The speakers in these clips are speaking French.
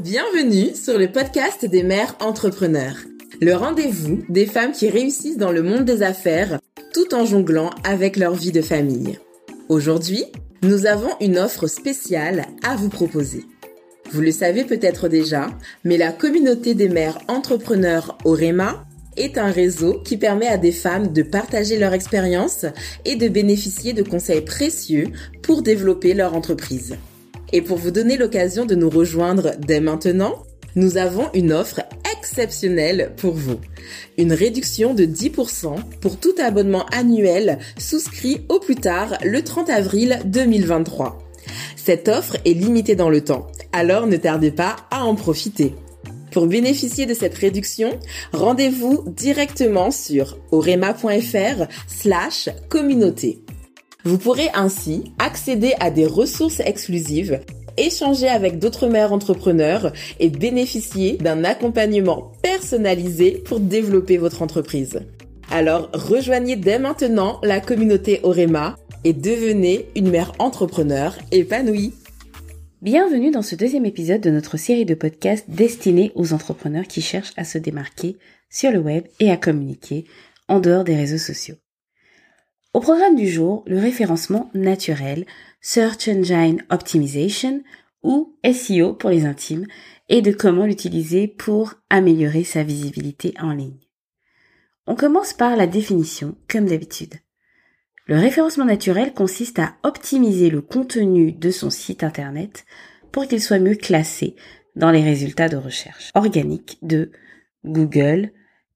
Bienvenue sur le podcast des mères entrepreneurs, le rendez-vous des femmes qui réussissent dans le monde des affaires tout en jonglant avec leur vie de famille. Aujourd'hui, nous avons une offre spéciale à vous proposer. Vous le savez peut-être déjà, mais la communauté des mères entrepreneurs Orema est un réseau qui permet à des femmes de partager leur expérience et de bénéficier de conseils précieux pour développer leur entreprise. Et pour vous donner l'occasion de nous rejoindre dès maintenant, nous avons une offre exceptionnelle pour vous. Une réduction de 10% pour tout abonnement annuel souscrit au plus tard le 30 avril 2023. Cette offre est limitée dans le temps, alors ne tardez pas à en profiter. Pour bénéficier de cette réduction, rendez-vous directement sur orema.fr slash communauté. Vous pourrez ainsi accéder à des ressources exclusives, échanger avec d'autres mères entrepreneurs et bénéficier d'un accompagnement personnalisé pour développer votre entreprise. Alors rejoignez dès maintenant la communauté Orema et devenez une mère entrepreneur épanouie. Bienvenue dans ce deuxième épisode de notre série de podcasts destinés aux entrepreneurs qui cherchent à se démarquer sur le web et à communiquer en dehors des réseaux sociaux. Au programme du jour, le référencement naturel, Search Engine Optimization ou SEO pour les intimes et de comment l'utiliser pour améliorer sa visibilité en ligne. On commence par la définition, comme d'habitude. Le référencement naturel consiste à optimiser le contenu de son site internet pour qu'il soit mieux classé dans les résultats de recherche organiques de Google,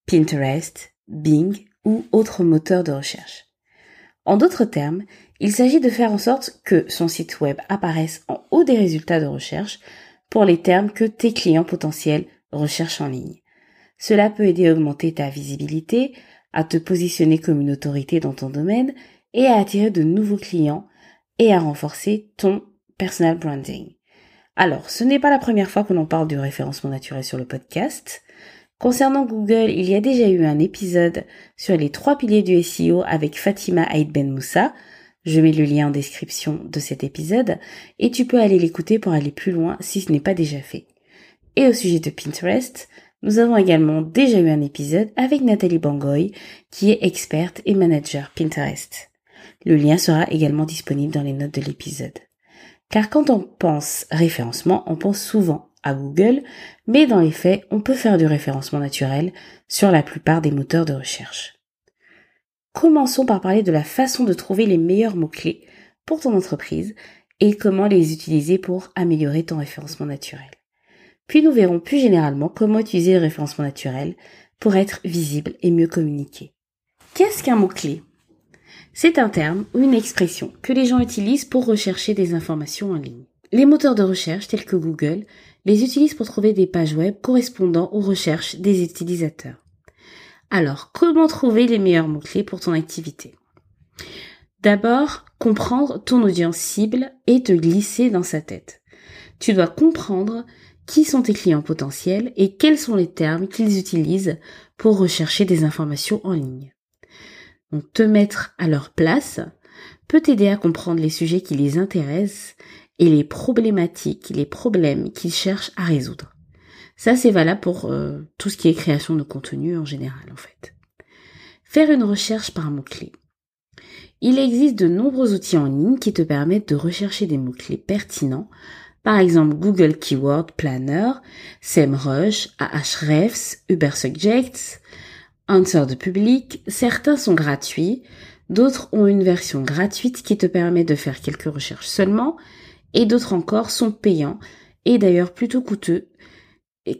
Pinterest, Bing ou autres moteurs de recherche. En d'autres termes, il s'agit de faire en sorte que son site web apparaisse en haut des résultats de recherche pour les termes que tes clients potentiels recherchent en ligne. Cela peut aider à augmenter ta visibilité, à te positionner comme une autorité dans ton domaine et à attirer de nouveaux clients et à renforcer ton personal branding. Alors, ce n'est pas la première fois que l'on parle du référencement naturel sur le podcast. Concernant Google, il y a déjà eu un épisode sur les trois piliers du SEO avec Fatima Aïd Ben Moussa. Je mets le lien en description de cet épisode et tu peux aller l'écouter pour aller plus loin si ce n'est pas déjà fait. Et au sujet de Pinterest, nous avons également déjà eu un épisode avec Nathalie Bangoy qui est experte et manager Pinterest. Le lien sera également disponible dans les notes de l'épisode. Car quand on pense référencement, on pense souvent Google, mais dans les faits, on peut faire du référencement naturel sur la plupart des moteurs de recherche. Commençons par parler de la façon de trouver les meilleurs mots-clés pour ton entreprise et comment les utiliser pour améliorer ton référencement naturel. Puis nous verrons plus généralement comment utiliser le référencement naturel pour être visible et mieux communiquer. Qu'est-ce qu'un mot-clé? C'est un terme ou une expression que les gens utilisent pour rechercher des informations en ligne. Les moteurs de recherche tels que Google les utilisent pour trouver des pages web correspondant aux recherches des utilisateurs. Alors, comment trouver les meilleurs mots-clés pour ton activité? D'abord, comprendre ton audience cible et te glisser dans sa tête. Tu dois comprendre qui sont tes clients potentiels et quels sont les termes qu'ils utilisent pour rechercher des informations en ligne. Donc te mettre à leur place peut t'aider à comprendre les sujets qui les intéressent et les problématiques, les problèmes qu'ils cherchent à résoudre. Ça, c'est valable pour euh, tout ce qui est création de contenu en général, en fait. Faire une recherche par mot-clé. Il existe de nombreux outils en ligne qui te permettent de rechercher des mots-clés pertinents, par exemple Google Keyword Planner, SEMrush, Ahrefs, Ubersubjects, Answer de public, certains sont gratuits, d'autres ont une version gratuite qui te permet de faire quelques recherches seulement, et d'autres encore sont payants, et d'ailleurs plutôt coûteux,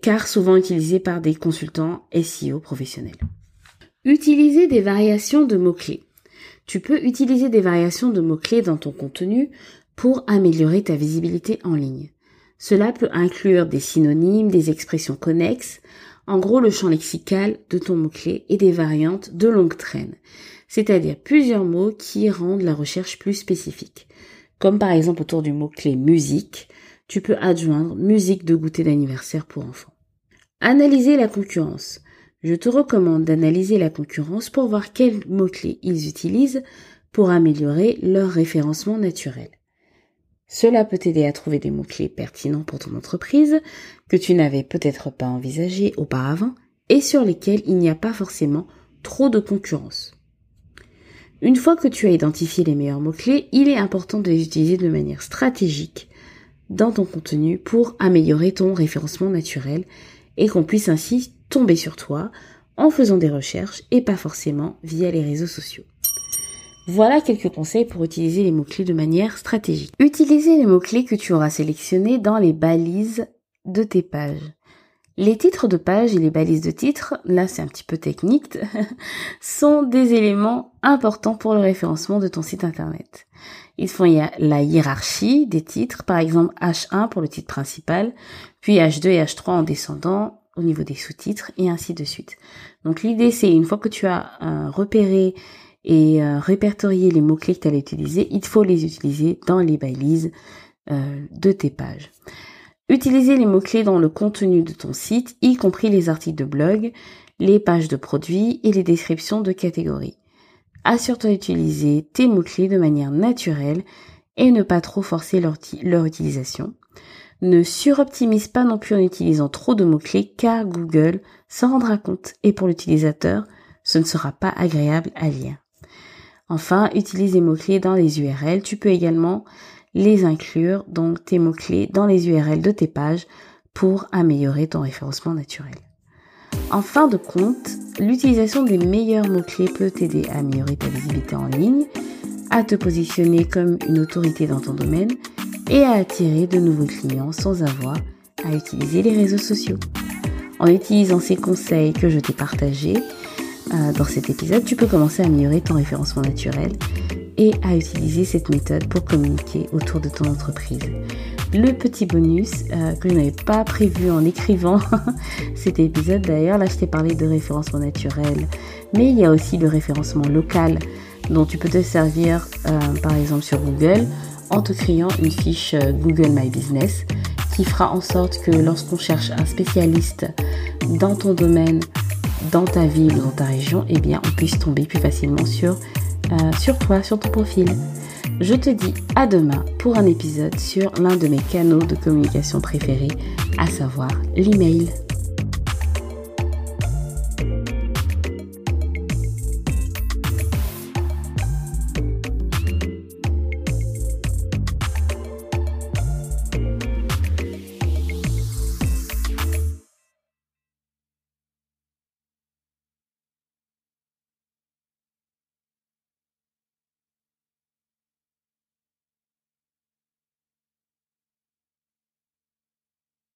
car souvent utilisés par des consultants SEO professionnels. Utiliser des variations de mots-clés. Tu peux utiliser des variations de mots-clés dans ton contenu pour améliorer ta visibilité en ligne. Cela peut inclure des synonymes, des expressions connexes, en gros le champ lexical de ton mot-clé et des variantes de longue traîne, c'est-à-dire plusieurs mots qui rendent la recherche plus spécifique. Comme par exemple autour du mot-clé musique, tu peux adjoindre musique de goûter d'anniversaire pour enfants. Analyser la concurrence. Je te recommande d'analyser la concurrence pour voir quels mots-clés ils utilisent pour améliorer leur référencement naturel. Cela peut t'aider à trouver des mots-clés pertinents pour ton entreprise que tu n'avais peut-être pas envisagé auparavant et sur lesquels il n'y a pas forcément trop de concurrence. Une fois que tu as identifié les meilleurs mots-clés, il est important de les utiliser de manière stratégique dans ton contenu pour améliorer ton référencement naturel et qu'on puisse ainsi tomber sur toi en faisant des recherches et pas forcément via les réseaux sociaux. Voilà quelques conseils pour utiliser les mots-clés de manière stratégique. Utilisez les mots-clés que tu auras sélectionnés dans les balises de tes pages. Les titres de page et les balises de titres, là c'est un petit peu technique, sont des éléments importants pour le référencement de ton site internet. Ils font la hiérarchie des titres, par exemple H1 pour le titre principal, puis H2 et H3 en descendant au niveau des sous-titres et ainsi de suite. Donc l'idée c'est une fois que tu as euh, repéré et euh, répertorié les mots-clés que tu allais utiliser, il faut les utiliser dans les balises euh, de tes pages. Utiliser les mots-clés dans le contenu de ton site, y compris les articles de blog, les pages de produits et les descriptions de catégories. Assure-toi d'utiliser tes mots-clés de manière naturelle et ne pas trop forcer leur, leur utilisation. Ne suroptimise pas non plus en utilisant trop de mots-clés car Google s'en rendra compte et pour l'utilisateur, ce ne sera pas agréable à lire. Enfin, utilise les mots-clés dans les URL. Tu peux également les inclure, donc tes mots-clés, dans les URL de tes pages pour améliorer ton référencement naturel. En fin de compte, l'utilisation des meilleurs mots-clés peut t'aider à améliorer ta visibilité en ligne, à te positionner comme une autorité dans ton domaine et à attirer de nouveaux clients sans avoir à utiliser les réseaux sociaux. En utilisant ces conseils que je t'ai partagés euh, dans cet épisode, tu peux commencer à améliorer ton référencement naturel et à utiliser cette méthode pour communiquer autour de ton entreprise. Le petit bonus euh, que je n'avais pas prévu en écrivant cet épisode d'ailleurs, là je t'ai parlé de référencement naturel, mais il y a aussi le référencement local dont tu peux te servir euh, par exemple sur Google en te créant une fiche euh, Google My Business qui fera en sorte que lorsqu'on cherche un spécialiste dans ton domaine, dans ta ville, dans ta région, eh on puisse tomber plus facilement sur, euh, sur toi, sur ton profil. Je te dis à demain pour un épisode sur l'un de mes canaux de communication préférés, à savoir l'email.